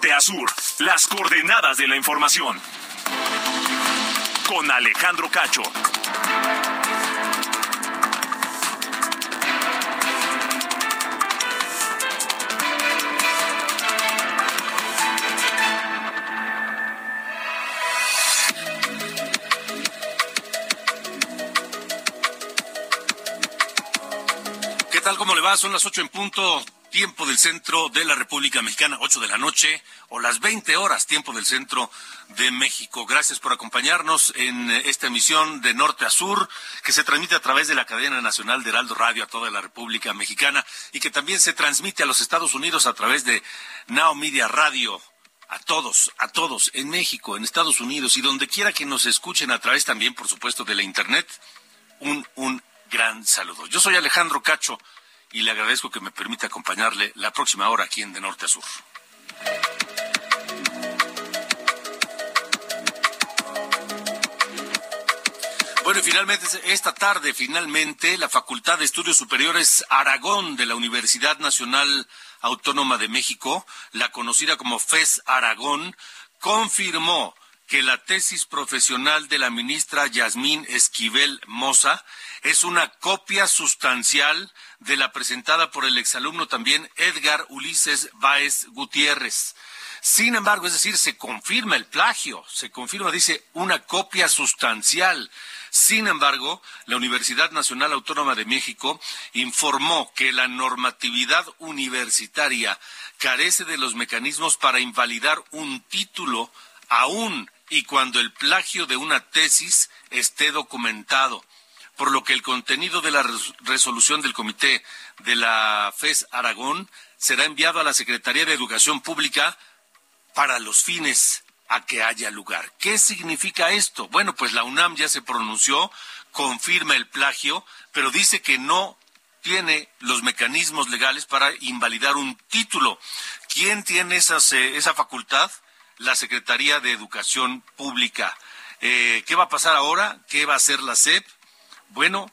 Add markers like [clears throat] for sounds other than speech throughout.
Norte sur, las coordenadas de la información. Con Alejandro Cacho. ¿Qué tal? ¿Cómo le va? Son las ocho en punto, tiempo del centro de la República Mexicana, ocho de la noche, o las 20 horas, tiempo del centro de México. Gracias por acompañarnos en esta emisión de norte a sur, que se transmite a través de la cadena nacional de Heraldo Radio a toda la República Mexicana y que también se transmite a los Estados Unidos a través de Now Media Radio. A todos, a todos, en México, en Estados Unidos y donde quiera que nos escuchen a través también, por supuesto, de la Internet, un, un gran saludo. Yo soy Alejandro Cacho y le agradezco que me permita acompañarle la próxima hora aquí en De Norte a Sur. Bueno, y finalmente, esta tarde, finalmente, la Facultad de Estudios Superiores Aragón de la Universidad Nacional Autónoma de México, la conocida como FES Aragón, confirmó que la tesis profesional de la ministra Yasmín Esquivel Moza es una copia sustancial de la presentada por el exalumno también Edgar Ulises Báez Gutiérrez. Sin embargo, es decir, se confirma el plagio, se confirma, dice, una copia sustancial. Sin embargo, la Universidad Nacional Autónoma de México informó que la normatividad universitaria carece de los mecanismos para invalidar un título aún y cuando el plagio de una tesis esté documentado por lo que el contenido de la resolución del comité de la FES Aragón será enviado a la Secretaría de Educación Pública para los fines a que haya lugar. ¿Qué significa esto? Bueno, pues la UNAM ya se pronunció, confirma el plagio, pero dice que no tiene los mecanismos legales para invalidar un título. ¿Quién tiene esas, esa facultad? La Secretaría de Educación Pública. Eh, ¿Qué va a pasar ahora? ¿Qué va a hacer la SEP? Bueno,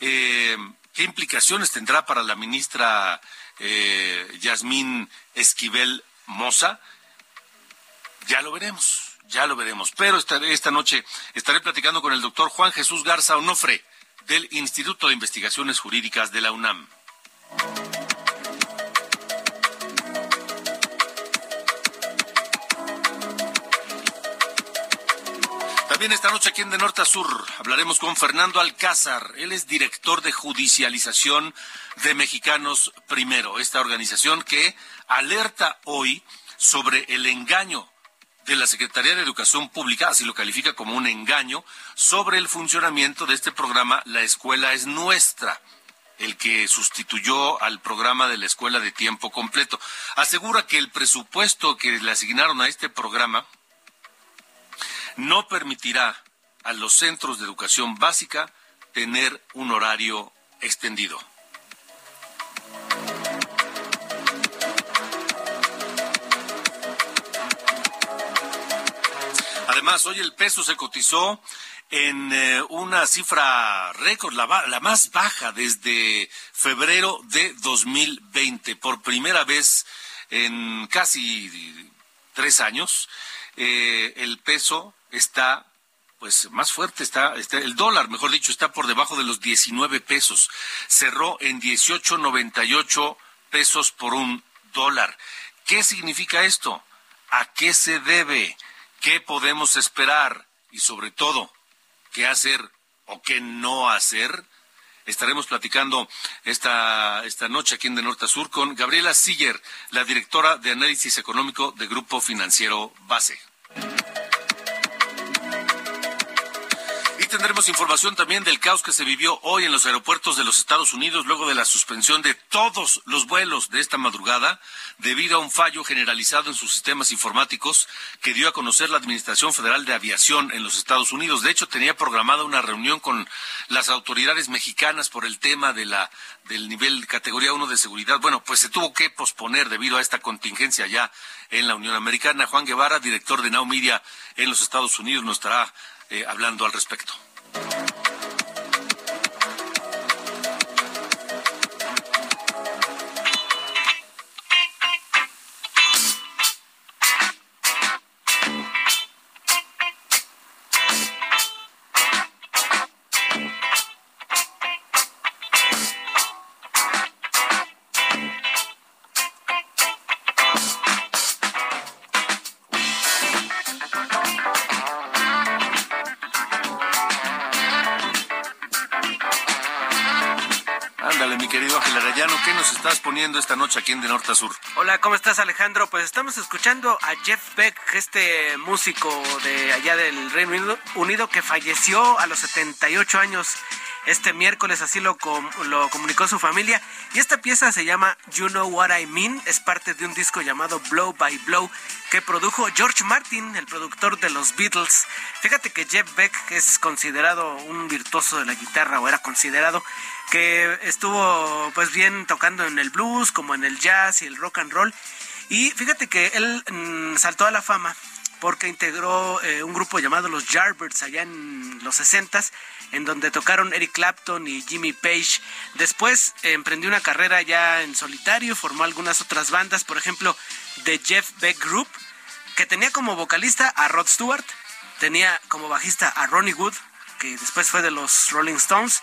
eh, ¿qué implicaciones tendrá para la ministra eh, Yasmín Esquivel Moza? Ya lo veremos, ya lo veremos. Pero esta, esta noche estaré platicando con el doctor Juan Jesús Garza Onofre del Instituto de Investigaciones Jurídicas de la UNAM. También esta noche aquí en De Norte a Sur hablaremos con Fernando Alcázar. Él es director de judicialización de Mexicanos Primero, esta organización que alerta hoy sobre el engaño de la Secretaría de Educación Pública, así lo califica como un engaño, sobre el funcionamiento de este programa La Escuela es Nuestra el que sustituyó al programa de la escuela de tiempo completo. Asegura que el presupuesto que le asignaron a este programa no permitirá a los centros de educación básica tener un horario extendido. Además, hoy el peso se cotizó en eh, una cifra récord, la, la, más baja desde febrero de 2020. Por primera vez en casi tres años, eh, el peso está pues más fuerte está, el dólar, mejor dicho, está por debajo de los 19 pesos. Cerró en 18.98 pesos por un dólar. ¿Qué significa esto? ¿A qué se debe? ¿Qué podemos esperar? Y sobre todo, ¿qué hacer o qué no hacer? Estaremos platicando esta, esta noche aquí en De Norte a Sur con Gabriela Siller, la directora de análisis económico de Grupo Financiero Base. Tendremos información también del caos que se vivió hoy en los aeropuertos de los Estados Unidos luego de la suspensión de todos los vuelos de esta madrugada debido a un fallo generalizado en sus sistemas informáticos que dio a conocer la Administración Federal de Aviación en los Estados Unidos. De hecho, tenía programada una reunión con las autoridades mexicanas por el tema de la del nivel categoría 1 de seguridad. Bueno, pues se tuvo que posponer debido a esta contingencia ya en la Unión Americana. Juan Guevara, director de Now Media en los Estados Unidos, nos estará eh, hablando al respecto. Esta noche aquí en De Norte a Sur? Hola, ¿cómo estás Alejandro? Pues estamos escuchando a Jeff Beck, este músico de allá del Reino Unido que falleció a los 78 años este miércoles, así lo, comunicó su familia. Y esta pieza se llama You Know What I Mean, es parte de un disco llamado Blow by Blow que produjo George Martin, el productor de los Beatles. Fíjate que Jeff Beck es considerado un virtuoso de la guitarra, o era considerado, que estuvo pues bien tocando en el blues, como en el jazz y el rock and roll. Y fíjate que él mm, saltó a la fama porque integró eh, un grupo llamado los Yardbirds allá en los 60 en donde tocaron Eric Clapton y Jimmy Page. Después eh, emprendió una carrera ya en solitario, formó algunas otras bandas, por ejemplo, The Jeff Beck Group, que tenía como vocalista a Rod Stewart, tenía como bajista a Ronnie Wood, que después fue de los Rolling Stones,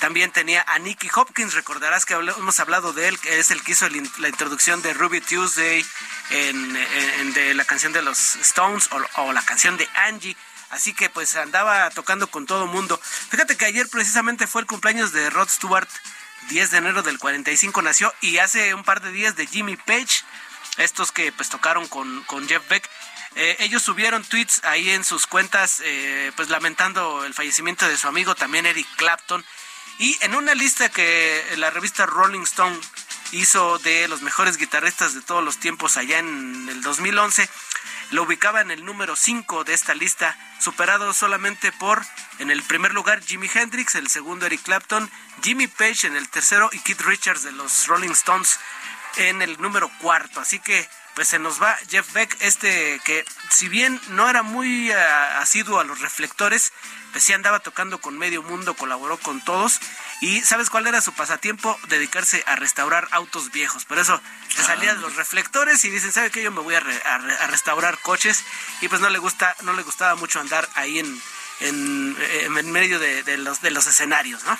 también tenía a Nicky Hopkins, recordarás que hemos hablado de él, que es el que hizo la introducción de Ruby Tuesday en, de la canción de los Stones o, la canción de Angie. Así que pues andaba tocando con todo mundo. Fíjate que ayer precisamente fue el cumpleaños de Rod Stewart, 10 de enero del 45 nació, y hace un par de días de Jimmy Page, estos que pues tocaron con, Jeff Beck. Eh, ellos subieron tweets ahí en sus cuentas, eh, pues lamentando el fallecimiento de su amigo también Eric Clapton y en una lista que la revista Rolling Stone hizo de los mejores guitarristas de todos los tiempos allá en el 2011, lo ubicaba en el número 5 de esta lista, superado solamente por, en el primer lugar, Jimi Hendrix, el segundo Eric Clapton, Jimmy Page en el tercero y Keith Richards de los Rolling Stones en el número cuarto. Así que pues se nos va Jeff Beck, este que si bien no era muy uh, asiduo a los reflectores, pues sí andaba tocando con medio mundo, colaboró con todos. Y ¿sabes cuál era su pasatiempo? Dedicarse a restaurar autos viejos. Por eso se salían los reflectores y dicen, ¿sabe qué? Yo me voy a, restaurar coches. Y pues no le gusta, no le gustaba mucho andar ahí en, en, medio de, los, de los escenarios, ¿no?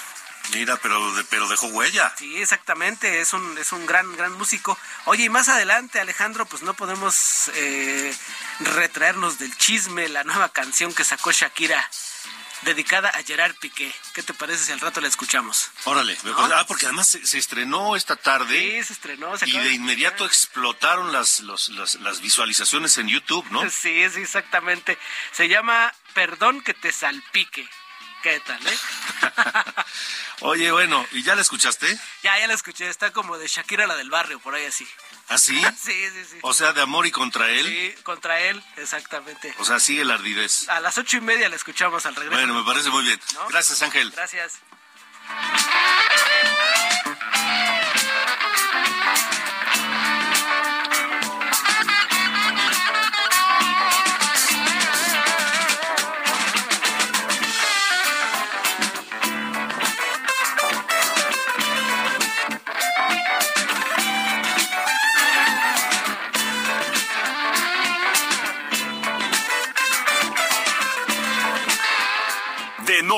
Mira, pero, pero dejó huella. Sí, exactamente, es un, es un gran, gran músico. Oye, y más adelante, Alejandro, pues no podemos eh, retraernos del chisme, la nueva canción que sacó Shakira dedicada a Gerard Piqué. ¿Qué te parece si al rato la escuchamos? Órale, ah, porque además se, estrenó esta tarde. Sí, se estrenó. y de inmediato explotaron las, las visualizaciones en YouTube, ¿no? Sí, sí, exactamente. Se llama Perdón que te salpique. ¿Qué tal, eh? [laughs] Oye, bueno, ¿y ya la escuchaste? Ya, ya la escuché. Está como de Shakira, la del barrio, por ahí así. ¿Ah, sí? [laughs] sí, sí, sí. O sea, de amor y contra él. Sí, contra él, exactamente. O sea, sigue la ardidez. A las ocho y media la escuchamos al regreso. Bueno, me parece muy bien. Gracias, Ángel. Gracias.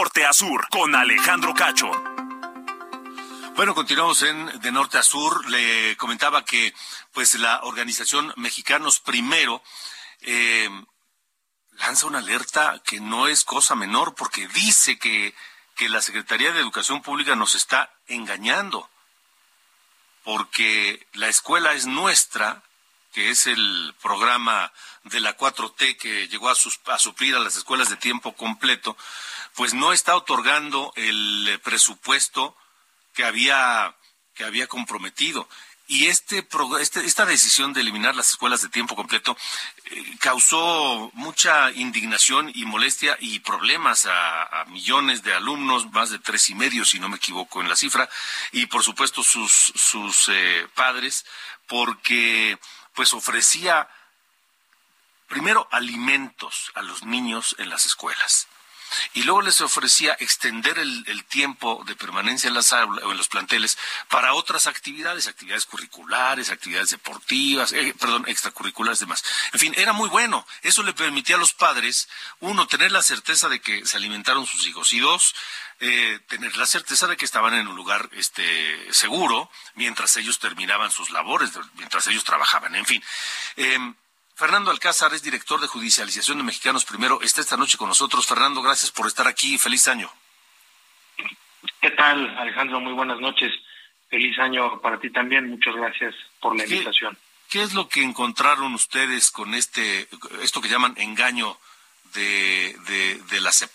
Norte a sur con Alejandro Cacho. Bueno, continuamos en de norte a sur. Le comentaba que pues la organización Mexicanos Primero eh, lanza una alerta que no es cosa menor porque dice que, que la Secretaría de Educación Pública nos está engañando porque la escuela es nuestra, que es el programa de la 4T que llegó a, a suplir a las escuelas de tiempo completo, pues no está otorgando el presupuesto que había que había comprometido. Y este, este, esta decisión de eliminar las escuelas de tiempo completo eh, causó mucha indignación y molestia y problemas a, millones de alumnos, más de tres y medio, si no me equivoco en la cifra, y por supuesto sus, sus eh, padres, porque pues ofrecía primero alimentos a los niños en las escuelas y luego les ofrecía extender el, tiempo de permanencia en las aulas o en los planteles para otras actividades, actividades curriculares, actividades deportivas, eh, perdón, extracurriculares, demás. En fin, era muy bueno. Eso le permitía a los padres, uno, tener la certeza de que se alimentaron sus hijos y dos, eh, tener la certeza de que estaban en un lugar este, seguro mientras ellos terminaban sus labores, mientras ellos trabajaban. En fin. Eh, Fernando Alcázar es director de judicialización de Mexicanos Primero. Está esta noche con nosotros. Fernando, gracias por estar aquí. Feliz año. ¿Qué tal, Alejandro? Muy buenas noches. Feliz año para ti también. Muchas gracias por la invitación. ¿Qué es lo que encontraron ustedes con este, esto que llaman engaño de, de, la CEP?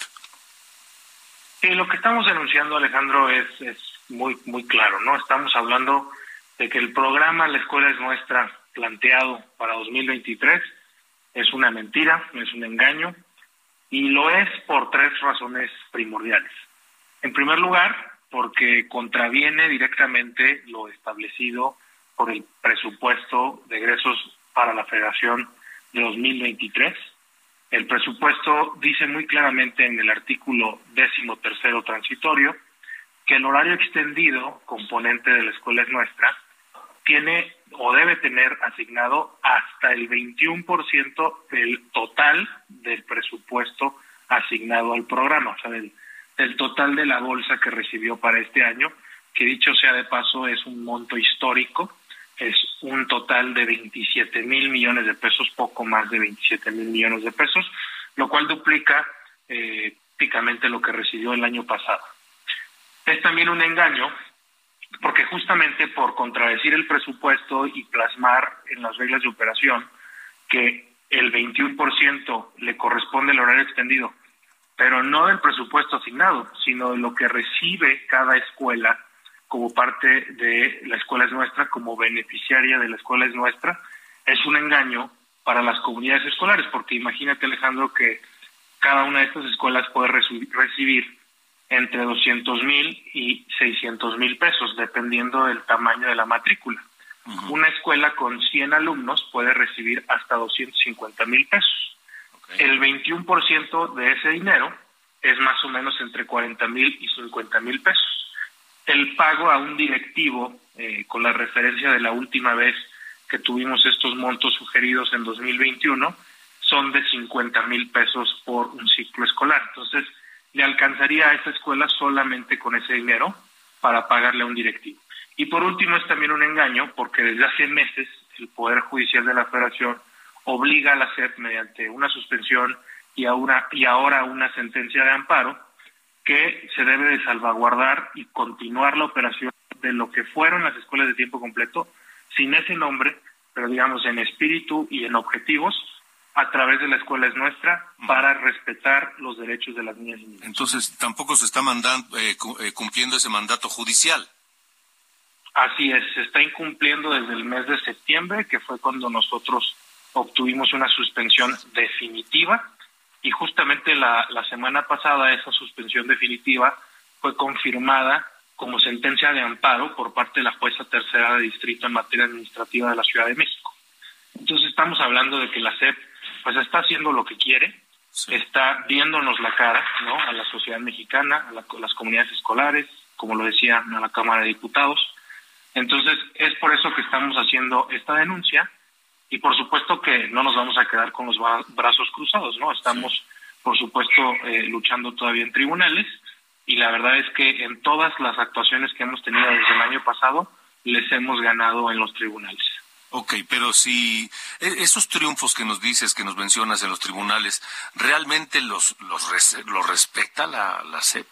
lo que estamos denunciando, Alejandro, es, es muy, muy claro, ¿no? Estamos hablando de que el programa La Escuela es Nuestra planteado para 2023 es una mentira, es un engaño y lo es por tres razones primordiales. En primer lugar, porque contraviene directamente lo establecido por el presupuesto de egresos para la Federación de 2023. El presupuesto dice muy claramente en el artículo décimo tercero transitorio que el horario extendido, componente de la escuela es nuestra, tiene o debe tener asignado hasta el 21% del total del presupuesto asignado al programa, o sea, del, total de la bolsa que recibió para este año, que dicho sea de paso es un monto histórico, es un total de 27 mil millones de pesos, poco más de 27 mil millones de pesos, lo cual duplica eh, lo que recibió el año pasado. Es también un engaño porque justamente por contradecir el presupuesto y plasmar en las reglas de operación que el 21% le corresponde el horario extendido, pero no del presupuesto asignado, sino de lo que recibe cada escuela como parte de la escuela es nuestra, como beneficiaria de la escuela es nuestra, es un engaño para las comunidades escolares, porque imagínate Alejandro que cada una de estas escuelas puede recibir entre 200 mil y 600 mil pesos, dependiendo del tamaño de la matrícula. Una escuela con 100 alumnos puede recibir hasta 250 mil pesos. El 21% de ese dinero es más o menos entre 40 mil y 50 mil pesos. El pago a un directivo, eh, con la referencia de la última vez que tuvimos estos montos sugeridos en 2021, son de 50 mil pesos por un ciclo escolar. Entonces, le alcanzaría a esa escuela solamente con ese dinero para pagarle a un directivo. Y por último es también un engaño porque desde hace meses el Poder Judicial de la Federación obliga a la SEP mediante una suspensión y, a una, y ahora una sentencia de amparo que se debe de salvaguardar y continuar la operación de lo que fueron las escuelas de tiempo completo sin ese nombre, pero digamos en espíritu y en objetivos, a través de la escuela es nuestra para respetar los derechos de las niñas y niños. Entonces, tampoco se está mandando, eh, eh, cumpliendo ese mandato judicial. Así es, se está incumpliendo desde el mes de septiembre, que fue cuando nosotros obtuvimos una suspensión definitiva y justamente la, la semana pasada esa suspensión definitiva fue confirmada como sentencia de amparo por parte de la jueza tercera de distrito en materia administrativa de la Ciudad de México. Entonces estamos hablando de que la SEP pues está haciendo lo que quiere, está viéndonos la cara, ¿no? A la sociedad mexicana, a, las comunidades escolares, como lo decía a la Cámara de Diputados. Entonces, es por eso que estamos haciendo esta denuncia y por supuesto que no nos vamos a quedar con los brazos cruzados, ¿no? Estamos, por supuesto, eh, luchando todavía en tribunales y la verdad es que en todas las actuaciones que hemos tenido desde el año pasado les hemos ganado en los tribunales. Ok, pero si e, esos triunfos que nos dices, que nos mencionas en los tribunales, ¿realmente los, los, los respeta la, la SEP?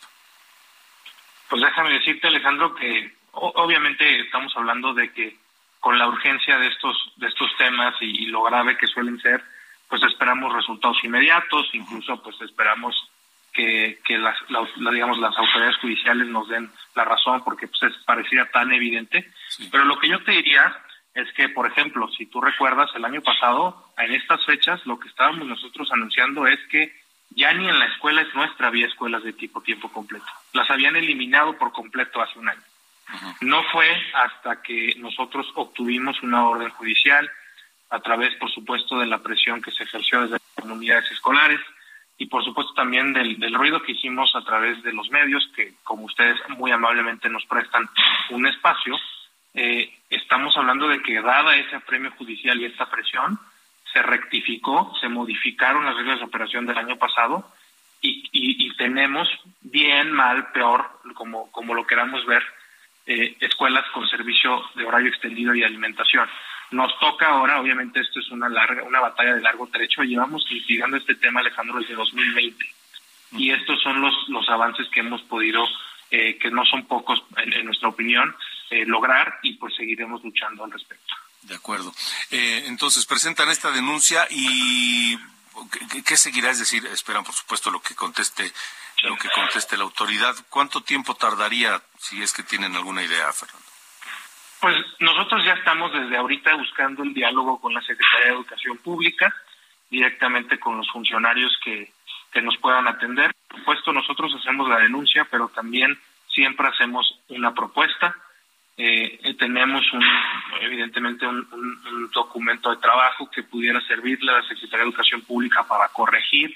Pues déjame decirte, Alejandro, que obviamente estamos hablando de que con la urgencia de estos, de estos temas y, lo grave que suelen ser, pues esperamos resultados inmediatos, incluso pues esperamos que, que las, digamos, las autoridades judiciales nos den la razón porque pues es, parecía tan evidente. Pero lo que yo te diría es que, por ejemplo, si tú recuerdas, el año pasado, en estas fechas, lo que estábamos nosotros anunciando es que ya ni en la escuela es nuestra había escuelas de tipo tiempo completo. Las habían eliminado por completo hace un año. No fue hasta que nosotros obtuvimos una orden judicial, a través, por supuesto, de la presión que se ejerció desde las comunidades escolares y, por supuesto, también del, ruido que hicimos a través de los medios, que, como ustedes muy amablemente nos prestan un espacio, eh, estamos hablando de que, dada ese premio judicial y esta presión, se rectificó, se modificaron las reglas de operación del año pasado y, y tenemos bien, mal, peor, como, como lo queramos ver, eh, escuelas con servicio de horario extendido y alimentación. Nos toca ahora, obviamente esto es una larga, una batalla de largo trecho, llevamos investigando este tema, Alejandro, desde 2020. Y estos son los, los avances que hemos podido, eh, que no son pocos en, nuestra opinión, eh, lograr y pues seguiremos luchando al respecto. De acuerdo. entonces, presentan esta denuncia y ¿qué, ¿qué, seguirá? Es decir, esperan, por supuesto, lo que conteste lo que conteste la autoridad. ¿Cuánto tiempo tardaría, si es que tienen alguna idea, Fernando? Pues nosotros ya estamos desde ahorita buscando el diálogo con la Secretaría de Educación Pública, directamente con los funcionarios que, que nos puedan atender. Por supuesto, nosotros hacemos la denuncia, pero también siempre hacemos una propuesta. Eh, eh tenemos un, evidentemente un, documento de trabajo que pudiera servirle a la Secretaría de Educación Pública para corregir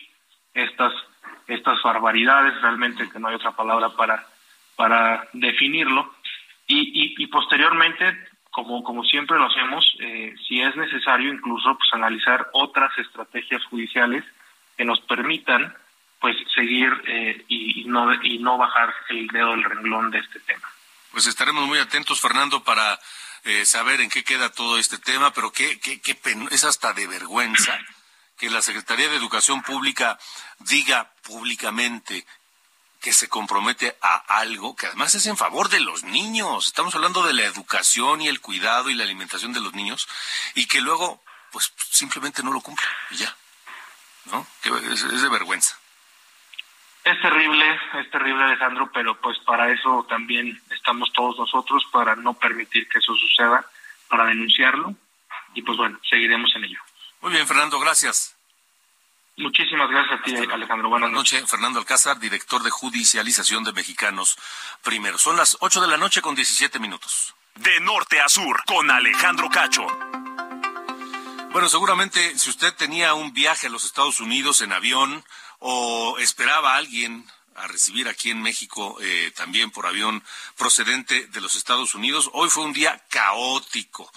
estas estas barbaridades, realmente que no hay otra palabra para, para definirlo. Y, y, posteriormente, como, como siempre lo hacemos, eh, si es necesario incluso pues, analizar otras estrategias judiciales que nos permitan pues seguir eh, y, no, y no bajar el dedo del renglón de este tema. Pues estaremos muy atentos, Fernando, para eh, saber en qué queda todo este tema, pero qué, qué, qué es hasta de vergüenza que la Secretaría de Educación Pública diga públicamente que se compromete a algo que además es en favor de los niños. Estamos hablando de la educación y el cuidado y la alimentación de los niños y que luego pues simplemente no lo cumple y ya. ¿No? es, es de vergüenza. Es terrible, es terrible Alejandro, pero pues para eso también estamos todos nosotros, para no permitir que eso suceda, para denunciarlo y pues bueno, seguiremos en ello. Muy bien, Fernando, gracias. Muchísimas gracias a ti, Alejandro. Buenas noches. Fernando Alcázar, director de judicialización de Mexicanos Primero. Son las 8 de la noche con 17 minutos. De norte a sur, con Alejandro Cacho. Bueno, seguramente si usted tenía un viaje a los Estados Unidos en avión o esperaba alguien a recibir aquí en México eh, también por avión procedente de los Estados Unidos, hoy fue un día caótico.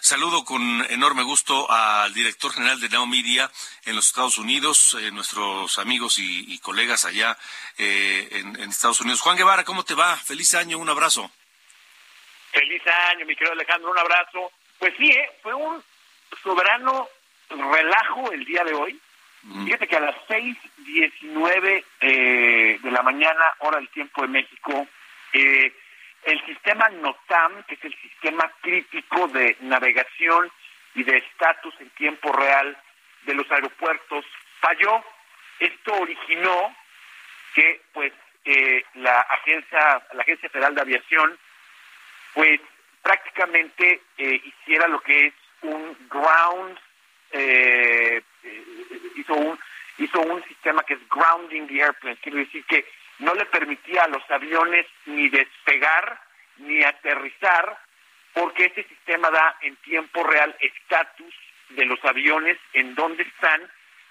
Saludo con enorme gusto al director general de Now Media en los Estados Unidos, eh, nuestros amigos y, colegas allá eh, en, Estados Unidos. Juan Guevara, ¿cómo te va? Feliz año, un abrazo. Feliz año, mi querido Alejandro, un abrazo. Pues sí, ¿eh? fue un soberano relajo el día de hoy. Fíjate que a las 6.19 eh, de la mañana, hora del tiempo de México, eh, el sistema NOTAM, que es el sistema crítico de navegación y de estatus en tiempo real de los aeropuertos, falló. Esto originó que pues eh, la agencia la agencia federal de aviación pues prácticamente eh, hiciera lo que es un ground eh, hizo un hizo un sistema que es grounding the airplane quiere decir que no le permitía a los aviones ni despegar ni aterrizar, porque este sistema da en tiempo real estatus de los aviones, en dónde están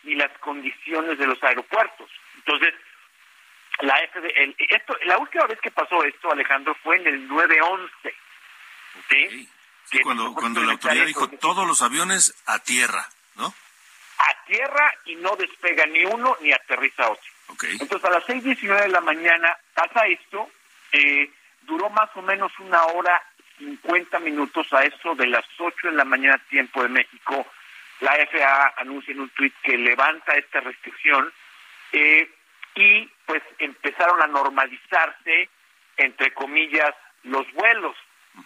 y las condiciones de los aeropuertos. Entonces, la esto, la última vez que pasó esto, Alejandro, fue en el 911. ¿sí? sí cuando, cuando la autoridad dijo todos los aviones a tierra, ¿no? A tierra y no despega ni uno ni aterriza otro. Entonces a las 6.19 de la mañana pasa esto, eh, duró más o menos una hora 50 minutos a eso de las 8 de la mañana tiempo de México. La FAA anuncia en un tuit que levanta esta restricción eh, y pues empezaron a normalizarse, entre comillas, los vuelos.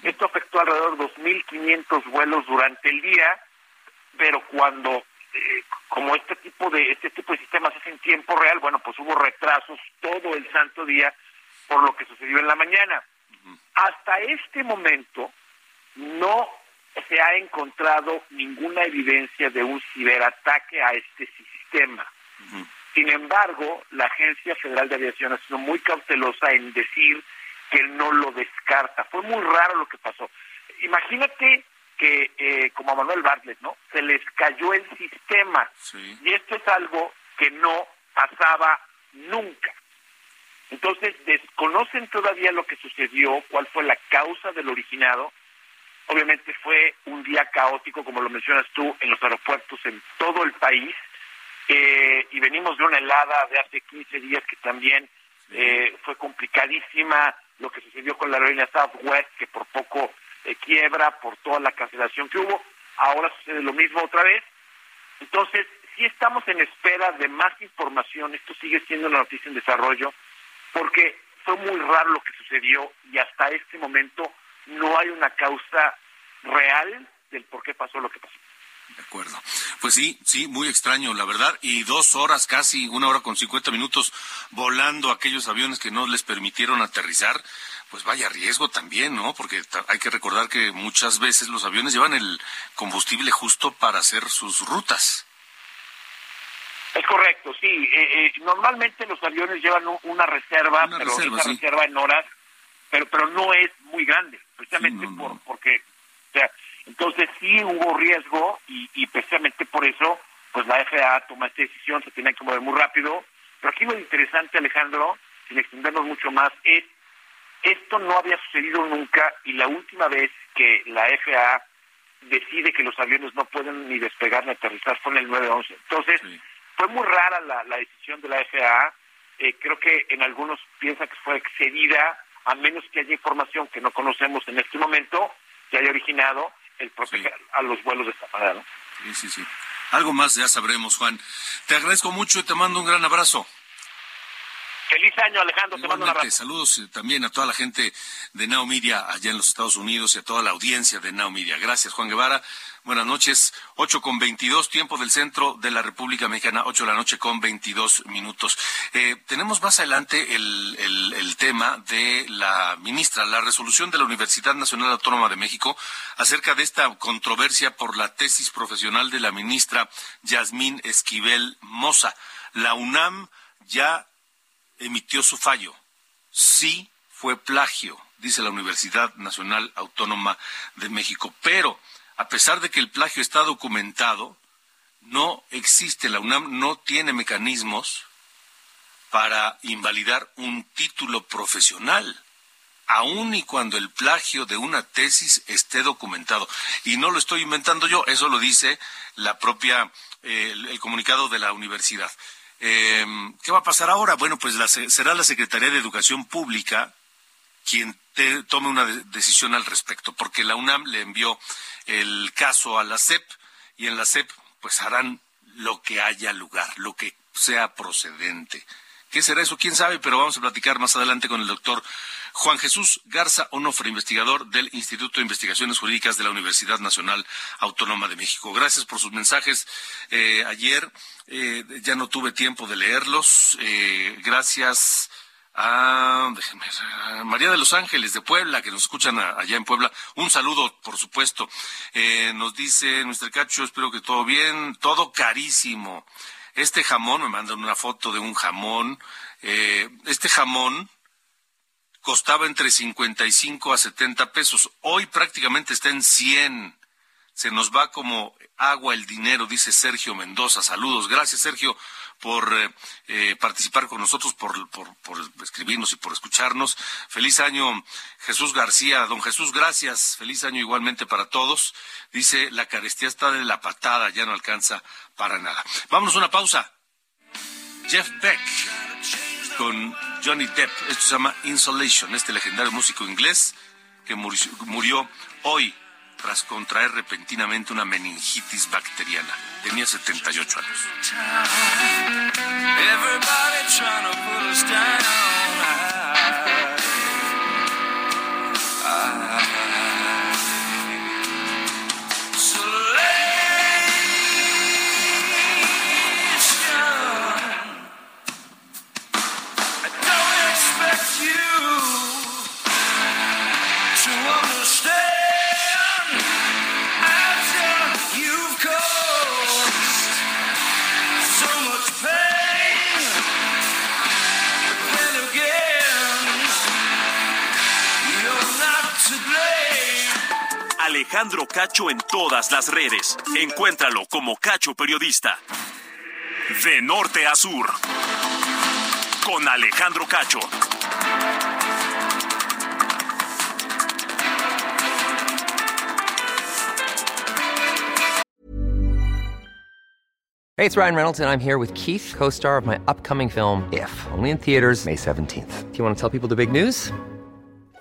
Esto afectó alrededor de 2.500 1.500 vuelos durante el día, pero cuando eh, como este tipo de este tipo de sistemas es en tiempo real, bueno, pues hubo retrasos todo el santo día por lo que sucedió en la mañana. Hasta este momento no se ha encontrado ninguna evidencia de un ciberataque a este sistema. Sin embargo, la Agencia Federal de Aviación ha sido muy cautelosa en decir que no lo descarta. Fue muy raro lo que pasó. Imagínate que, eh, como a Manuel Bartlett, ¿no? Se les cayó el sistema. Y esto es algo que no pasaba nunca. Entonces, desconocen todavía lo que sucedió, cuál fue la causa del originado. Obviamente fue un día caótico, como lo mencionas tú, en los aeropuertos en todo el país. Eh, y venimos de una helada de hace 15 días que también eh, fue complicadísima. Lo que sucedió con la aerolínea Southwest, que por poco eh, quiebra por toda la cancelación que hubo. Ahora sucede lo mismo otra vez. Entonces, sí estamos en espera de más información. Esto sigue siendo una noticia en desarrollo porque fue muy raro lo que sucedió y hasta este momento no hay una causa real del por qué pasó lo que pasó. De acuerdo. Pues sí, sí, muy extraño, la verdad. Y dos horas casi, una hora con cincuenta minutos volando aquellos aviones que no les permitieron aterrizar. Pues vaya riesgo también, ¿no? Porque hay que recordar que muchas veces los aviones llevan el combustible justo para hacer sus rutas. Es correcto, sí. Eh, eh, normalmente los aviones llevan una reserva, pero reserva, esa reserva en horas, pero pero no es muy grande, precisamente por porque, o sea, entonces sí hubo riesgo y, y precisamente por eso, pues la FAA toma esta decisión, se tiene que mover muy rápido. Pero aquí lo interesante, Alejandro, sin extendernos mucho más, es esto no había sucedido nunca y la última vez que la FAA decide que los aviones no pueden ni despegar ni aterrizar fue en el 911. Entonces, fue muy rara la, la, decisión de la FAA. Eh, creo que en algunos piensan que fue excedida, a menos que haya información que no conocemos en este momento, que haya originado el proteger a los vuelos de esta manera. Sí, sí, sí. Algo más ya sabremos, Juan. Te agradezco mucho y te mando un gran abrazo. Feliz año, Alejandro. Te mando un abrazo. Saludos eh, también a toda la gente de Now Media allá en los Estados Unidos y a toda la audiencia de Now Media. Gracias, Juan Guevara. Buenas noches. Ocho con veintidós, tiempo del centro de la República Mexicana, ocho de la noche con veintidós minutos. Eh, tenemos más adelante el, el, el, tema de la ministra, la resolución de la Universidad Nacional Autónoma de México acerca de esta controversia por la tesis profesional de la ministra Yasmín Esquivel Moza. La UNAM ya emitió su fallo. Sí fue plagio, dice la Universidad Nacional Autónoma de México. Pero, a pesar de que el plagio está documentado, no existe, la UNAM no tiene mecanismos para invalidar un título profesional, aun y cuando el plagio de una tesis esté documentado. Y no lo estoy inventando yo, eso lo dice la propia, eh, el comunicado de la universidad. Eh, ¿Qué va a pasar ahora? Bueno, pues la, será la Secretaría de Educación Pública quien tome una decisión al respecto, porque la UNAM le envió el caso a la SEP y en la SEP pues harán lo que haya lugar, lo que sea procedente. ¿Qué será eso? ¿Quién sabe? Pero vamos a platicar más adelante con el doctor Juan Jesús Garza Onofre, investigador del Instituto de Investigaciones Jurídicas de la Universidad Nacional Autónoma de México. Gracias por sus mensajes eh, ayer. Eh, ya no tuve tiempo de leerlos. Eh, gracias a, déjenme, María de los Ángeles de Puebla, que nos escuchan allá en Puebla. Un saludo, por supuesto. nos dice nuestro cacho, espero que todo bien, todo carísimo. Este jamón, me mandan una foto de un jamón. este jamón costaba entre 55 a 70 pesos. Hoy prácticamente está en 100. Se nos va como agua el dinero, dice Sergio Mendoza. Saludos. Gracias, Sergio, por eh, eh, participar con nosotros, por, por, por, escribirnos y por escucharnos. Feliz año, Jesús García. Don Jesús, gracias. Feliz año igualmente para todos. Dice, la carestía está de la patada, ya no alcanza para nada. Vámonos a una pausa. Jeff Beck con Johnny Depp. Esto se llama Insolation, este legendario músico inglés que murió, hoy tras contraer repentinamente una meningitis bacteriana. Tenía 78 años. Alejandro Cacho en todas las redes. Encuéntralo como Cacho Periodista. De norte a sur. Con Alejandro Cacho. Hey, it's Ryan Reynolds, and I'm here with Keith, co star of my upcoming film, If, only in theaters, May 17th. Do you want to tell people the big news?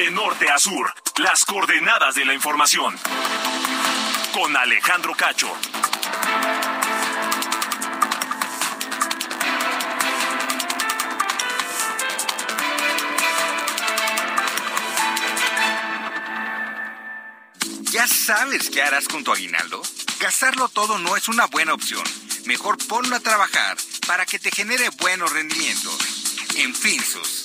De norte a sur, las coordenadas de la información. Con Alejandro Cacho. ¿Ya sabes qué harás con tu aguinaldo? Gastarlo todo no es una buena opción. Mejor ponlo a trabajar para que te genere buenos rendimientos. En Finsus,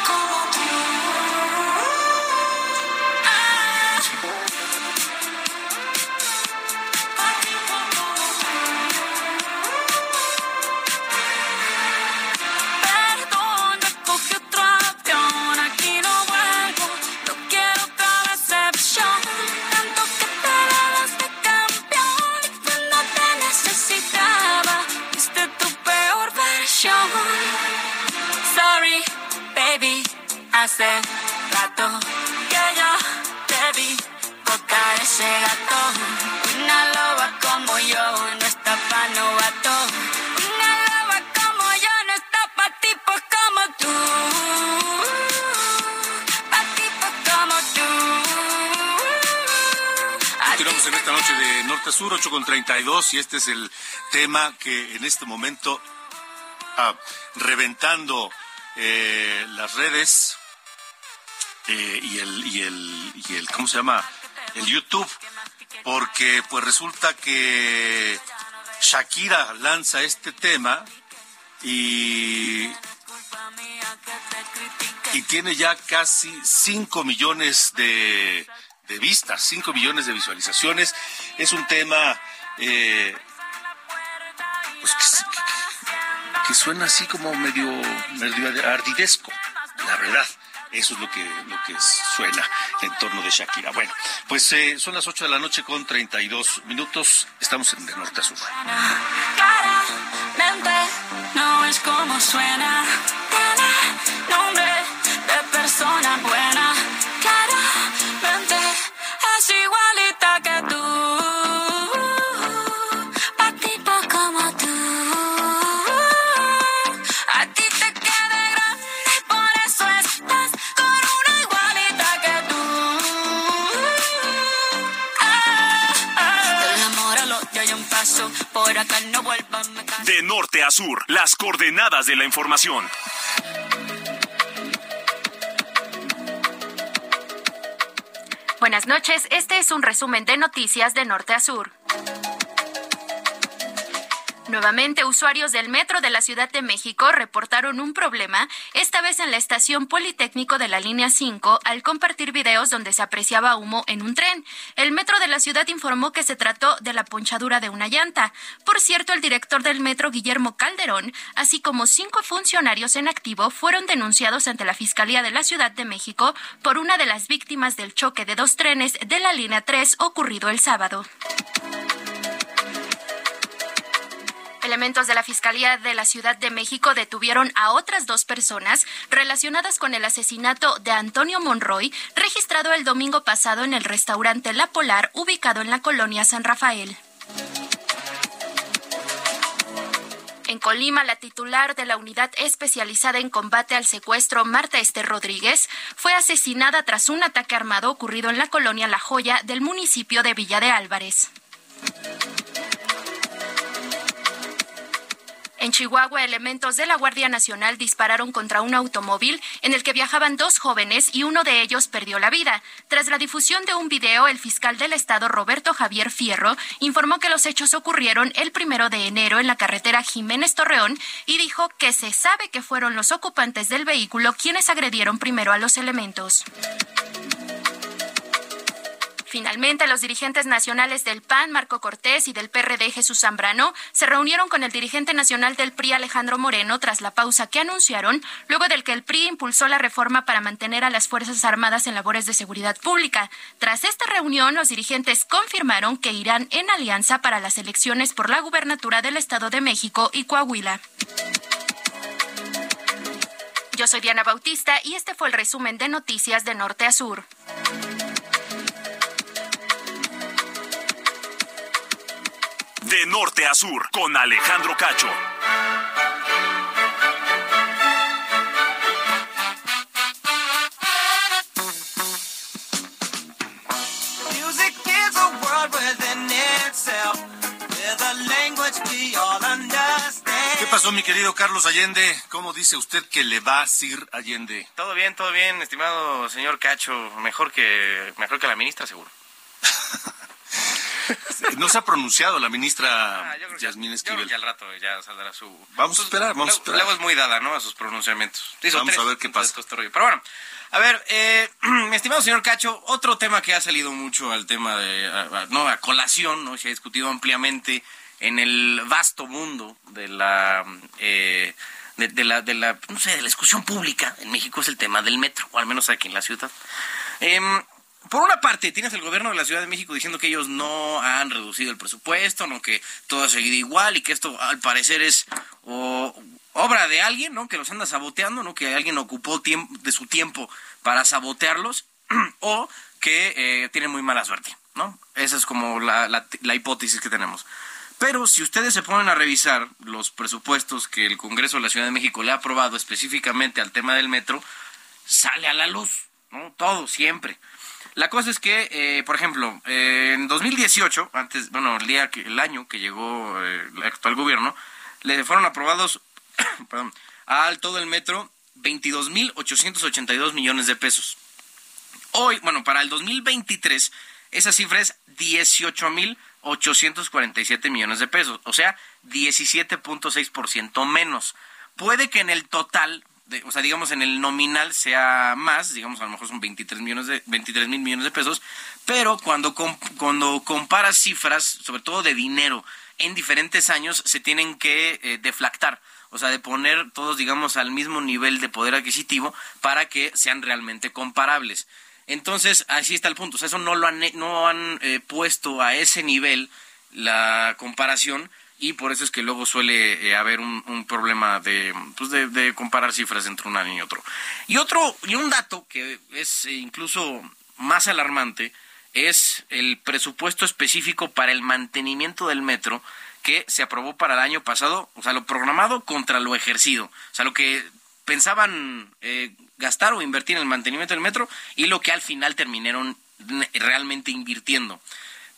hace rato que yo te vi tocar ese gato. Una loba como yo no está pa' novato. Una loba como yo no está pa' tipos como tú. Pa' tipos como tú. Continuamos en esta noche de Norte a Sur, 8 con 32, y este es el tema que en este momento, ah, reventando eh, las redes eh, y, el, y, el, y el, ¿cómo se llama? El YouTube, porque pues resulta que Shakira lanza este tema y y tiene ya casi 5 millones de, de vistas, 5 millones de visualizaciones. Es un tema eh, pues que, que- que suena así como medio, medio ardidesco, la verdad. Eso es lo que, lo que suena en torno de Shakira. Bueno, pues eh, son las 8 de la noche con 32 minutos. Estamos en de norte a sur. No es como suena. Tiene nombre de persona De norte a sur, las coordenadas de la información. Buenas noches, este es un resumen de noticias de norte a sur. Nuevamente, usuarios del metro de la Ciudad de México reportaron un problema, esta vez en la estación Politécnico de la línea 5, al compartir videos donde se apreciaba humo en un tren. El metro de la ciudad informó que se trató de la ponchadura de una llanta. Por cierto, el director del metro, Guillermo Calderón, así como cinco funcionarios en activo, fueron denunciados ante la Fiscalía de la Ciudad de México por una de las víctimas del choque de dos trenes de la línea 3 ocurrido el sábado. Elementos de la Fiscalía de la Ciudad de México detuvieron a otras dos personas relacionadas con el asesinato de Antonio Monroy, registrado el domingo pasado en el restaurante La Polar, ubicado en la colonia San Rafael. En Colima, la titular de la unidad especializada en combate al secuestro, Marta Esther Rodríguez, fue asesinada tras un ataque armado ocurrido en la colonia La Joya del municipio de Villa de Álvarez. En Chihuahua, elementos de la Guardia Nacional dispararon contra un automóvil en el que viajaban dos jóvenes y uno de ellos perdió la vida. Tras la difusión de un video, el fiscal del estado, Roberto Javier Fierro, informó que los hechos ocurrieron el primero de enero en la carretera Jiménez Torreón y dijo que se sabe que fueron los ocupantes del vehículo quienes agredieron primero a los elementos. Finalmente, los dirigentes nacionales del PAN, Marco Cortés, y del PRD, Jesús Zambrano, se reunieron con el dirigente nacional del PRI, Alejandro Moreno, tras la pausa que anunciaron luego del que el PRI impulsó la reforma para mantener a las Fuerzas Armadas en labores de seguridad pública. Tras esta reunión, los dirigentes confirmaron que irán en alianza para las elecciones por la gubernatura del Estado de México y Coahuila. Yo soy Diana Bautista y este fue el resumen de noticias de Norte a Sur. De norte a sur, con Alejandro Cacho. Music is a world within itself, with a language we all understand. ¿Qué pasó, mi querido Carlos Allende? ¿Cómo dice usted que le va a Sir Allende? Todo bien, todo bien, estimado señor Cacho. Mejor que, mejor que la ministra, seguro. [laughs] No se ha pronunciado la ministra Ah, Yasmín Esquivel. que al rato ya saldrá su... Vamos a esperar, vamos a esperar. Luego es muy dada, ¿no? A sus pronunciamientos. Hizo Vamos tres a ver qué pasa. Pero bueno, a ver, eh, [clears throat] mi estimado señor Cacho, otro tema que ha salido mucho al tema de, a- a- no, a colación, ¿no? Se ha discutido ampliamente en el vasto mundo de la, eh, de, de la, de la, no sé, de la discusión pública en México es el tema del metro, o al menos aquí en la ciudad. Em, por una parte, tienes el gobierno de la Ciudad de México diciendo que ellos no han reducido el presupuesto, no que todo ha seguido igual y que esto al parecer es o, obra de alguien, ¿no? Que los anda saboteando, ¿no? Que alguien ocupó de su tiempo para sabotearlos [clears throat] o que eh, tienen muy mala suerte, ¿no? Esa es como la, la hipótesis que tenemos. Pero si ustedes se ponen a revisar los presupuestos que el Congreso de la Ciudad de México le ha aprobado específicamente al tema del metro, sale a la luz, ¿no? Todo, siempre. La cosa es que, eh, por ejemplo, eh, en 2018, antes, bueno, el día el año que llegó eh, el actual gobierno, le fueron aprobados, [coughs] perdón, al todo el metro 22.882 millones de pesos. Hoy, bueno, para el 2023, esa cifra es 18.847 millones de pesos, o sea, 17.6% menos. Puede que en el total, o sea, digamos en el nominal sea más, digamos a lo mejor son 23 millones de 23 mil millones de pesos, pero cuando com- cuando comparas cifras, sobre todo de dinero, en diferentes años se tienen que eh, deflactar, o sea, de poner todos, digamos, al mismo nivel de poder adquisitivo para que sean realmente comparables. Entonces, así está el punto. O sea, eso no lo han, no han eh, puesto a ese nivel la comparación y por eso es que luego suele eh, haber un, problema de, pues de, de comparar cifras entre un año y otro. Y otro, y un dato que es eh, incluso más alarmante es el presupuesto específico para el mantenimiento del metro que se aprobó para el año pasado, o sea, lo programado contra lo ejercido. O sea, lo que pensaban eh, gastar o invertir en el mantenimiento del metro y lo que al final terminaron realmente invirtiendo.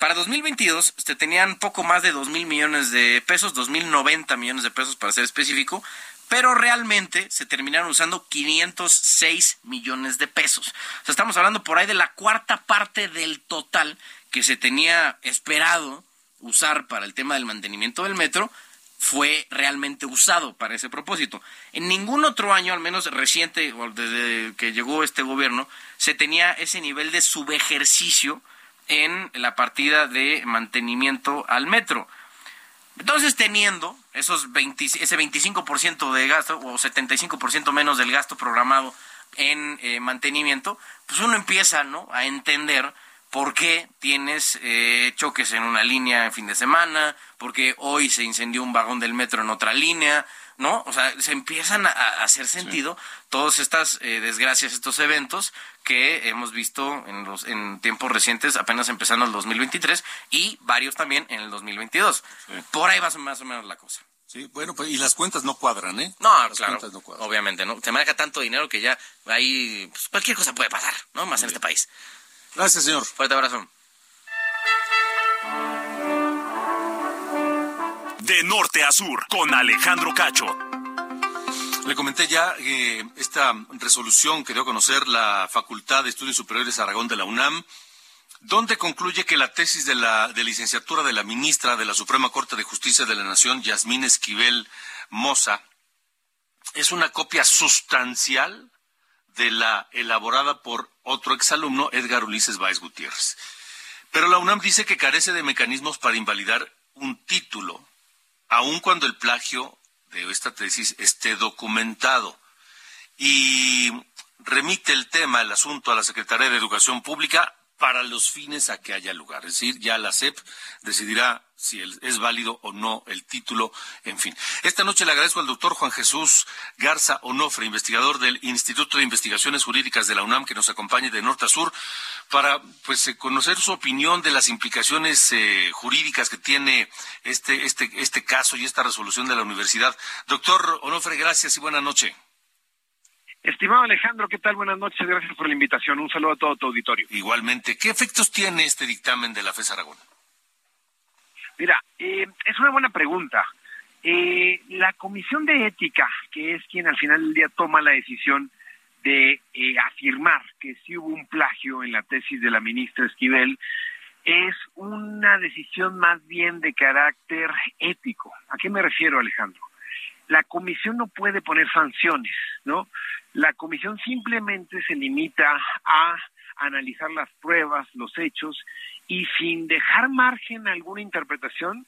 Para 2022 se tenían poco más de 2 mil millones de pesos, 2.090 millones de pesos para ser específico, pero realmente se terminaron usando 506 millones de pesos. O sea, estamos hablando por ahí de la cuarta parte del total que se tenía esperado usar para el tema del mantenimiento del metro fue realmente usado para ese propósito. En ningún otro año, al menos reciente, o desde que llegó este gobierno, se tenía ese nivel de subejercicio en la partida de mantenimiento al metro. Entonces, teniendo esos 20 ese 25% de gasto o 75% menos del gasto programado en eh, mantenimiento, pues uno empieza ¿no? a entender por qué tienes eh, choques en una línea en fin de semana, porque hoy se incendió un vagón del metro en otra línea, ¿no? O sea, se empiezan a, a hacer sentido todas estas eh, desgracias, estos eventos que hemos visto en los en tiempos recientes, apenas empezando el 2023 y varios también en el 2022. Por ahí va más o menos la cosa. Sí, bueno, pues, y las cuentas no cuadran, ¿eh? No, Las claro, cuentas no cuadran. obviamente, ¿no? Se maneja tanto dinero que ya ahí pues, cualquier cosa puede pasar, ¿no? Más en este país. Gracias, señor. Fuerte abrazo. De norte a sur, con Alejandro Cacho. Le comenté ya eh, esta resolución que dio a conocer la Facultad de Estudios Superiores Aragón de la UNAM, donde concluye que la tesis de la de licenciatura de la ministra de la Suprema Corte de Justicia de la Nación, Yasmín Esquivel Moza, es una copia sustancial de la elaborada por otro exalumno, Edgar Ulises Báez Gutiérrez. Pero la UNAM dice que carece de mecanismos para invalidar un título, aun cuando el plagio de esta tesis esté documentado. Y remite el tema, el asunto, a la Secretaría de Educación Pública para los fines a que haya lugar. Es decir, ya la SEP decidirá si es válido o no el título, en fin. Esta noche le agradezco al doctor Juan Jesús Garza Onofre, investigador del Instituto de Investigaciones Jurídicas de la UNAM, que nos acompañe de norte a sur para pues eh, conocer su opinión de las implicaciones eh, jurídicas que tiene este, este, este caso y esta resolución de la universidad. Doctor Onofre, gracias y buena noche. Estimado Alejandro, ¿qué tal? Buenas noches, gracias por la invitación. Un saludo a todo tu auditorio. Igualmente, ¿qué efectos tiene este dictamen de la FES Aragón? Mira, eh, es una buena pregunta. Eh, la Comisión de Ética, que es quien al final del día toma la decisión de eh, afirmar que sí hubo un plagio en la tesis de la ministra Esquivel, es una decisión más bien de carácter ético. ¿A qué me refiero, Alejandro? La comisión no puede poner sanciones, ¿no? La comisión simplemente se limita a analizar las pruebas, los hechos, y sin dejar margen a alguna interpretación,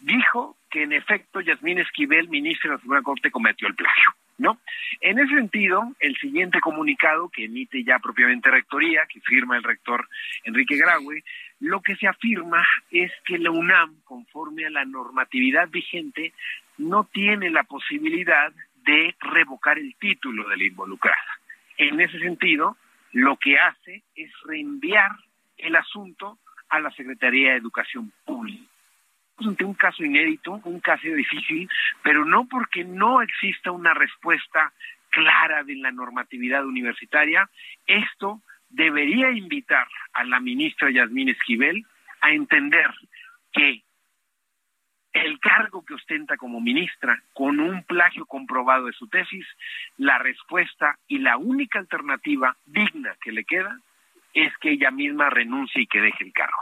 dijo que en efecto Yasmín Esquivel, ministra de la Suprema Corte, cometió el plagio. ¿No? En ese sentido, el siguiente comunicado que emite ya propiamente Rectoría, que firma el rector Enrique Graue, lo que se afirma es que la UNAM, conforme a la normatividad vigente, no tiene la posibilidad de revocar el título de la involucrada. En ese sentido, lo que hace es reenviar el asunto a la Secretaría de Educación Pública un caso inédito, un caso difícil, pero no porque no exista una respuesta clara de la normatividad universitaria. Esto debería invitar a la ministra Yasmín Esquivel a entender que el cargo que ostenta como ministra con un plagio comprobado de su tesis, la respuesta y la única alternativa digna que le queda es que ella misma renuncie y que deje el cargo.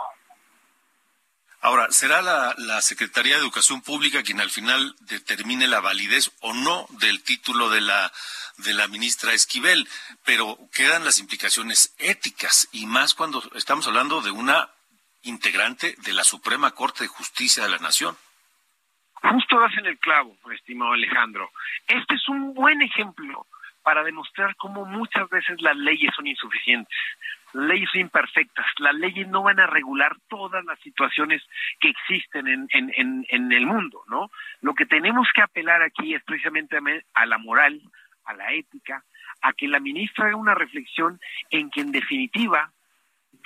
Ahora, será la, Secretaría de Educación Pública quien al final determine la validez o no del título de la, de la ministra Esquivel, pero quedan las implicaciones éticas y más cuando estamos hablando de una integrante de la Suprema Corte de Justicia de la Nación. Justo das en el clavo, estimado Alejandro. Este es un buen ejemplo para demostrar cómo muchas veces las leyes son insuficientes, las leyes son imperfectas, las leyes no van a regular todas las situaciones que existen en, en, en, en el mundo, ¿no? Lo que tenemos que apelar aquí es precisamente a la moral, a la ética, a que la ministra haga una reflexión en que en definitiva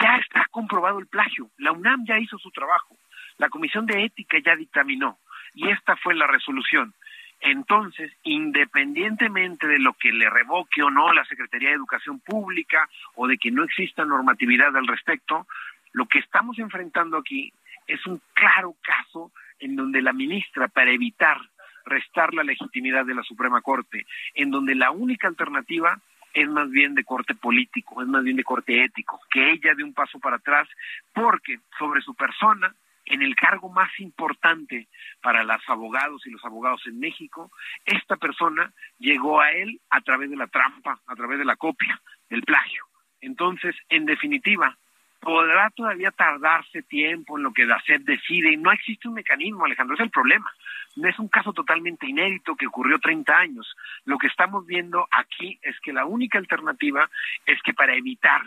ya está comprobado el plagio. La UNAM ya hizo su trabajo, la Comisión de Ética ya dictaminó y esta fue la resolución. Entonces, independientemente de lo que le revoque o no la Secretaría de Educación Pública o de que no exista normatividad al respecto, lo que estamos enfrentando aquí es un claro caso en donde la ministra, para evitar restar la legitimidad de la Suprema Corte, en donde la única alternativa es más bien de corte político, es más bien de corte ético, que ella dé un paso para atrás, porque sobre su persona en el cargo más importante para los abogados y los abogados en México, esta persona llegó a él a través de la trampa, a través de la copia, del plagio. Entonces, en definitiva, podrá todavía tardarse tiempo en lo que SEP decide y no existe un mecanismo, Alejandro, es el problema. No es un caso totalmente inédito que ocurrió 30 años. Lo que estamos viendo aquí es que la única alternativa es que para evitar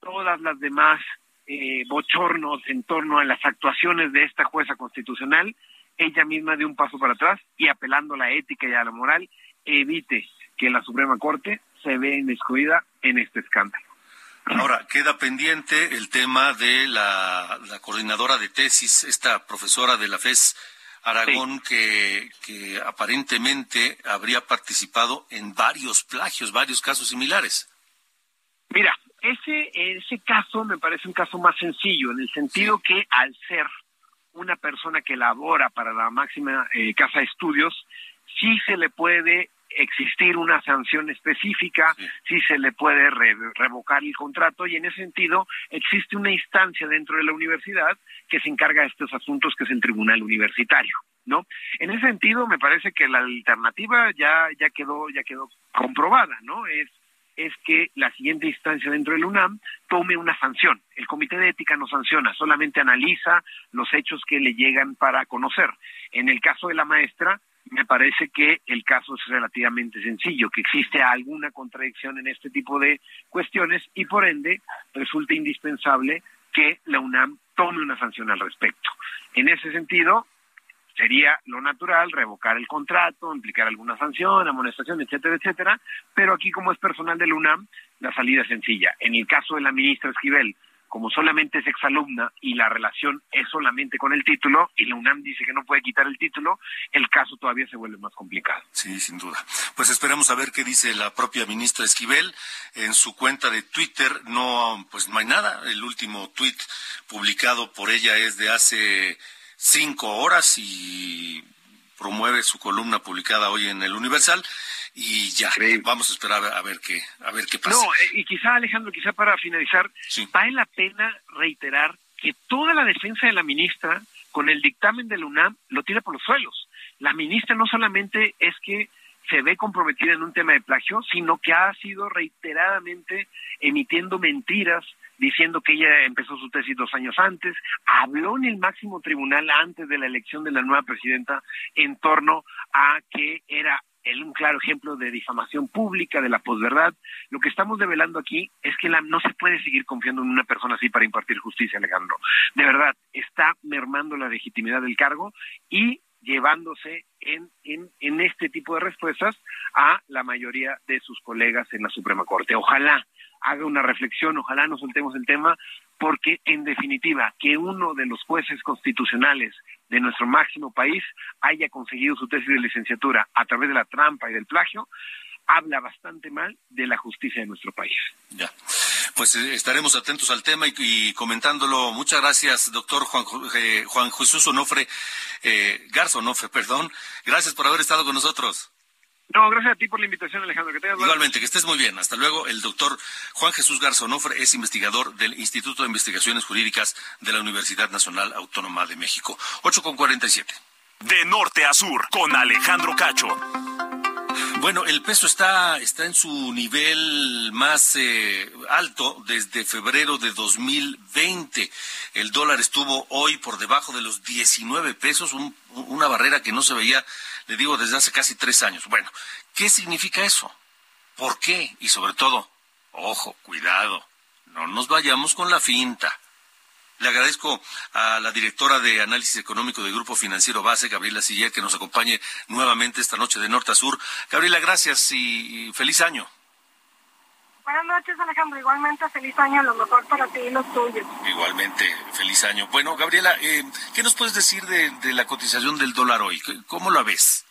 todas las demás eh, bochornos en torno a las actuaciones de esta jueza constitucional, ella misma de un paso para atrás y apelando a la ética y a la moral, evite que la Suprema Corte se vea inmiscuida en este escándalo. Ahora, queda pendiente el tema de la, la coordinadora de tesis, esta profesora de la FES Aragón que, que aparentemente habría participado en varios plagios, varios casos similares. Mira, ese, ese caso me parece un caso más sencillo, en el sentido que al ser una persona que labora para la máxima eh, casa de estudios, sí se le puede existir una sanción específica, sí se le puede re- revocar el contrato y en ese sentido existe una instancia dentro de la universidad que se encarga de estos asuntos que es el tribunal universitario, ¿no? En ese sentido me parece que la alternativa ya ya quedó ya quedó comprobada, ¿no? Es es que la siguiente instancia dentro del UNAM tome una sanción. El comité de ética no sanciona, solamente analiza los hechos que le llegan para conocer. En el caso de la maestra, me parece que el caso es relativamente sencillo, que existe alguna contradicción en este tipo de cuestiones y por ende resulta indispensable que la UNAM tome una sanción al respecto. En ese sentido, sería lo natural revocar el contrato, implicar alguna sanción, amonestación, etcétera, etcétera, pero aquí como es personal de la UNAM, la salida es sencilla. En el caso de la ministra Esquivel, como solamente es exalumna y la relación es solamente con el título, y la UNAM dice que no puede quitar el título, el caso todavía se vuelve más complicado. Sí, sin duda. Pues esperamos a ver qué dice la propia ministra Esquivel en su cuenta de Twitter. No, pues no hay nada. El último tuit publicado por ella es de hace cinco horas y promueve su columna publicada hoy en el Universal y ya vamos a esperar a ver qué a ver qué pasa. No, eh, y quizá Alejandro, quizá para finalizar, vale la pena reiterar que toda la defensa de la ministra con el dictamen de la UNAM lo tira por los suelos. La ministra no solamente es que se ve comprometida en un tema de plagio, sino que ha sido reiteradamente emitiendo mentiras, diciendo que ella empezó su tesis dos años antes, habló en el máximo tribunal antes de la elección de la nueva presidenta en torno a que era un claro ejemplo de difamación pública, de la posverdad. Lo que estamos develando aquí es que la, no se puede seguir confiando en una persona así para impartir justicia, Alejandro. De verdad, está mermando la legitimidad del cargo y llevándose en, en, en este tipo de respuestas a la mayoría de sus colegas en la Suprema Corte. Ojalá haga una reflexión, ojalá no soltemos el tema, porque en definitiva que uno de los jueces constitucionales de nuestro máximo país haya conseguido su tesis de licenciatura a través de la trampa y del plagio, habla bastante mal de la justicia de nuestro país. Ya. Pues eh, estaremos atentos al tema y, comentándolo. Muchas gracias, doctor Juan, Ju- eh, Juan Jesús Onofre, eh, Garza Onofre, perdón. Gracias por haber estado con nosotros. No, gracias a ti por la invitación, Alejandro. Que tengas Igualmente, que estés muy bien. Hasta luego. El doctor Juan Jesús Garza Onofre es investigador del Instituto de Investigaciones Jurídicas de la Universidad Nacional Autónoma de México. 8 con 47. De norte a sur, con Alejandro Cacho. Bueno, el peso está, está en su nivel más eh, alto desde febrero de 2020. El dólar estuvo hoy por debajo de los 19 pesos, un- una barrera que no se veía, le digo, desde hace casi tres años. Bueno, ¿qué significa eso? ¿Por qué? Y sobre todo, ojo, cuidado, no nos vayamos con la finta. Le agradezco a la directora de análisis económico del Grupo Financiero Base, Gabriela Siller, que nos acompañe nuevamente esta noche de norte a sur. Gabriela, gracias y, y feliz año. Buenas noches, Alejandro. Igualmente, feliz año, lo mejor para ti y los tuyos. Igualmente, feliz año. Bueno, Gabriela, eh, ¿qué nos puedes decir de, de la cotización del dólar hoy? ¿Qué- ¿Cómo la ves?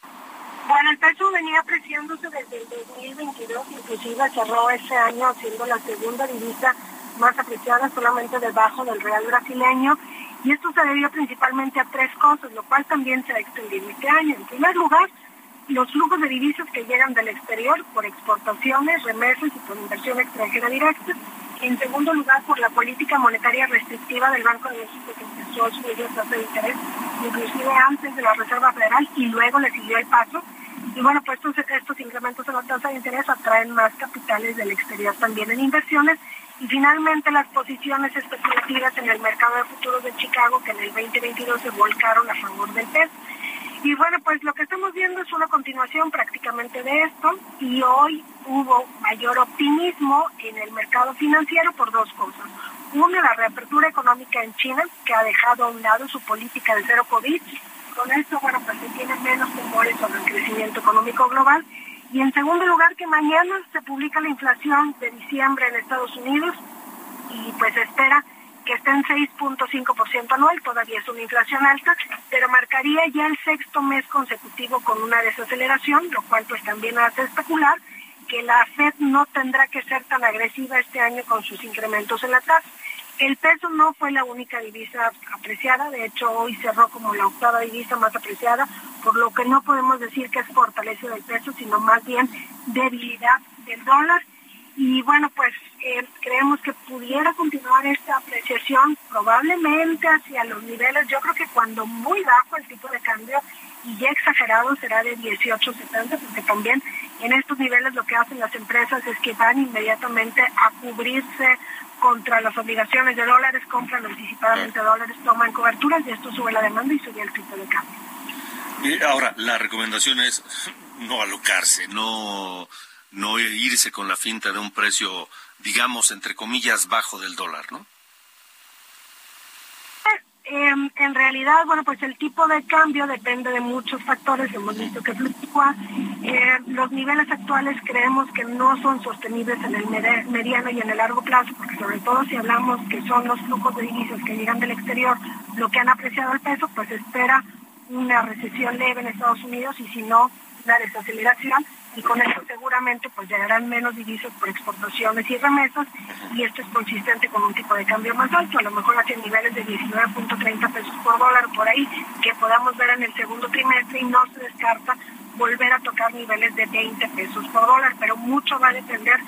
Bueno, el peso venía apreciándose desde el 2022, inclusive cerró ese año siendo la segunda divisa más apreciada, solamente debajo del real brasileño. Y esto se debió principalmente a tres cosas, lo cual también se ha extendido este año. En primer lugar, los flujos de divisas que llegan del exterior por exportaciones, remesas y por inversión extranjera directa. En segundo lugar, por la política monetaria restrictiva del Banco de México que empezó a subir la tasa de interés, inclusive antes de la Reserva Federal y luego le siguió el paso. Y bueno, pues estos, estos incrementos en la tasa de interés atraen más capitales del exterior también en inversiones. Y finalmente las posiciones especulativas en el mercado de futuros de Chicago que en el 2022 se volcaron a favor del peso. Y bueno, pues lo que estamos viendo es una continuación prácticamente de esto y hoy hubo mayor optimismo en el mercado financiero por dos cosas. Una, la reapertura económica en China, que ha dejado a un lado su política de cero COVID. Con esto, bueno, pues se tienen menos temores sobre el crecimiento económico global. Y en segundo lugar, que mañana se publica la inflación de diciembre en Estados Unidos y pues espera que está en 6.5% anual, todavía es una inflación alta, pero marcaría ya el sexto mes consecutivo con una desaceleración, lo cual pues también hace especular que la Fed no tendrá que ser tan agresiva este año con sus incrementos en la tasa. El peso no fue la única divisa apreciada, de hecho hoy cerró como la octava divisa más apreciada, por lo que no podemos decir que es fortaleza del peso, sino más bien debilidad del dólar. Y bueno, pues eh, creemos que pudiera continuar esta apreciación probablemente hacia los niveles, yo creo que cuando muy bajo el tipo de cambio y ya exagerado será de 18.70, porque también en estos niveles lo que hacen las empresas es que van inmediatamente a cubrirse contra las obligaciones de dólares, compran anticipadamente dólares, toman coberturas y esto sube la demanda y sube el tipo de cambio. Y ahora, la recomendación es no alocarse, no, no irse con la finta de un precio, digamos, entre comillas, bajo del dólar, ¿no? Eh, en realidad, bueno, pues el tipo de cambio depende de muchos factores, hemos visto que fluctúa. Eh, los niveles actuales creemos que no son sostenibles en el mediano y en el largo plazo, porque sobre todo si hablamos que son los flujos de divisas que llegan del exterior lo que han apreciado el peso, pues espera una recesión leve en Estados Unidos y si no, una desaceleración y con esto seguramente pues llegarán menos divisas por exportaciones y remesas y esto es consistente con un tipo de cambio más alto, a lo mejor hacia niveles de 19.30 pesos por dólar por ahí que podamos ver en el segundo trimestre y no se descarta volver a tocar niveles de 20 pesos por dólar, pero mucho va a depender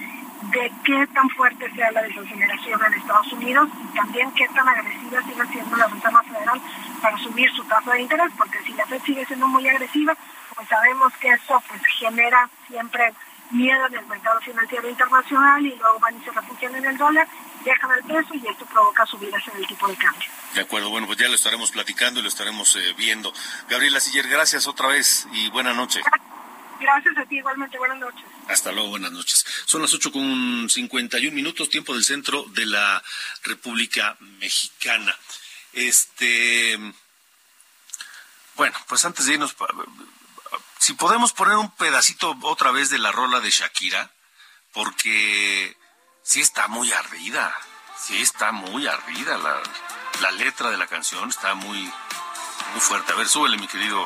de qué tan fuerte sea la desaceleración en Estados Unidos y también qué tan agresiva siga siendo la Reserva Federal para subir su tasa de interés, porque si la Fed sigue siendo muy agresiva, pues sabemos que eso pues genera siempre miedo en el mercado financiero internacional y luego van y se refugian en el dólar, dejan el peso y esto provoca subidas en el tipo de cambio. De acuerdo, bueno, pues ya lo estaremos platicando y lo estaremos eh, viendo. Gabriela Siller, gracias otra vez y buena noche. Gracias a ti igualmente, buenas noches. Hasta luego, buenas noches. Son las ocho con 51 minutos, tiempo del centro de la República Mexicana. Este, bueno, pues antes de irnos, si podemos poner un pedacito otra vez de la rola de Shakira, porque sí está muy ardida, sí está muy ardida la, la letra de la canción, está muy, muy fuerte. A ver, súbele, mi querido.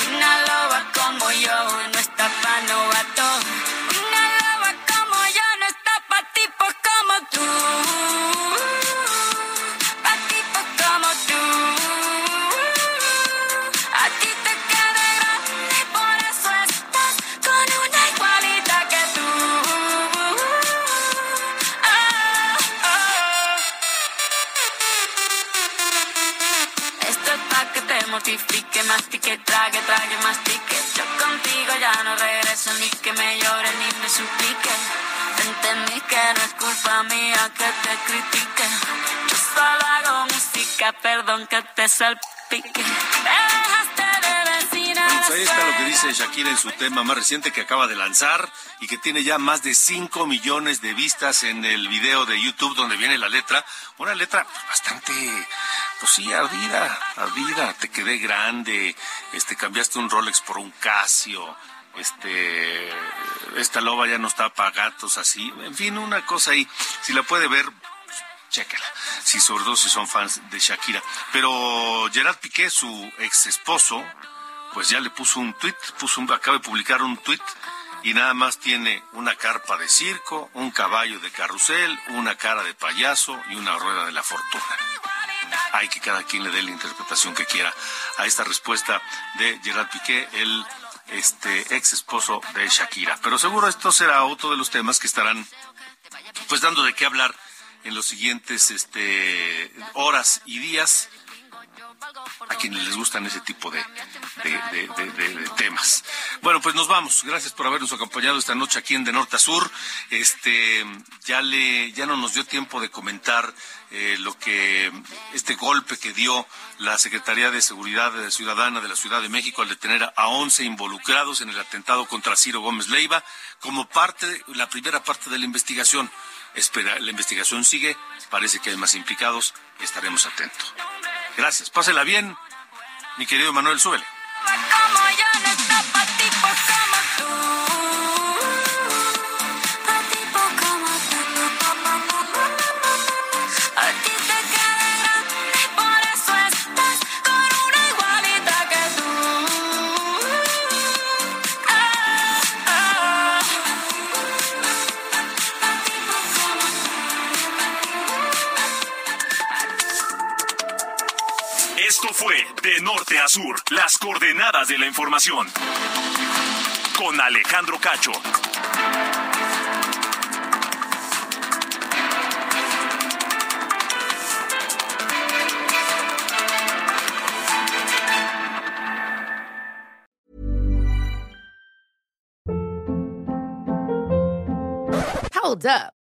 Culpa mía que te critique. Yo solo hago música, perdón que te salpique. Me dejaste de vecina. Pues ahí está lo que dice Shakira en su tema más reciente que acaba de lanzar y que tiene ya más de 5 millones de vistas en el video de YouTube donde viene la letra. Una letra bastante, pues sí, ardida, ardida. Te quedé grande, este, cambiaste un Rolex por un Casio, este, esta loba ya no está para gatos así. En fin, una cosa ahí. Si la puede ver, chéquela. Si sobre todo si son fans de Shakira. Pero Gerard Piqué, su ex esposo, pues ya le puso un tweet, puso un- acaba de publicar un tweet y nada más tiene una carpa de circo, un caballo de carrusel, una cara de payaso y una rueda de la fortuna. Hay que cada quien le dé la interpretación que quiera a esta respuesta de Gerard Piqué, el este ex esposo de Shakira. Pero seguro esto será otro de los temas que estarán pues dando de qué hablar en los siguientes este horas y días a quienes les gustan ese tipo de, temas. Bueno, pues nos vamos. Gracias por habernos acompañado esta noche aquí en De Norte a Sur. Este, ya le, ya no nos dio tiempo de comentar eh, lo que este golpe que dio la Secretaría de Seguridad Ciudadana de la Ciudad de México al detener a 11 involucrados en el atentado contra Ciro Gómez Leiva como parte, la primera parte de la investigación. Espera, la investigación sigue, parece que hay más implicados, estaremos atentos. Gracias, pásela bien, mi querido Manuel Suele. Norte las coordenadas de la información. Con Alejandro Cacho. Hold up.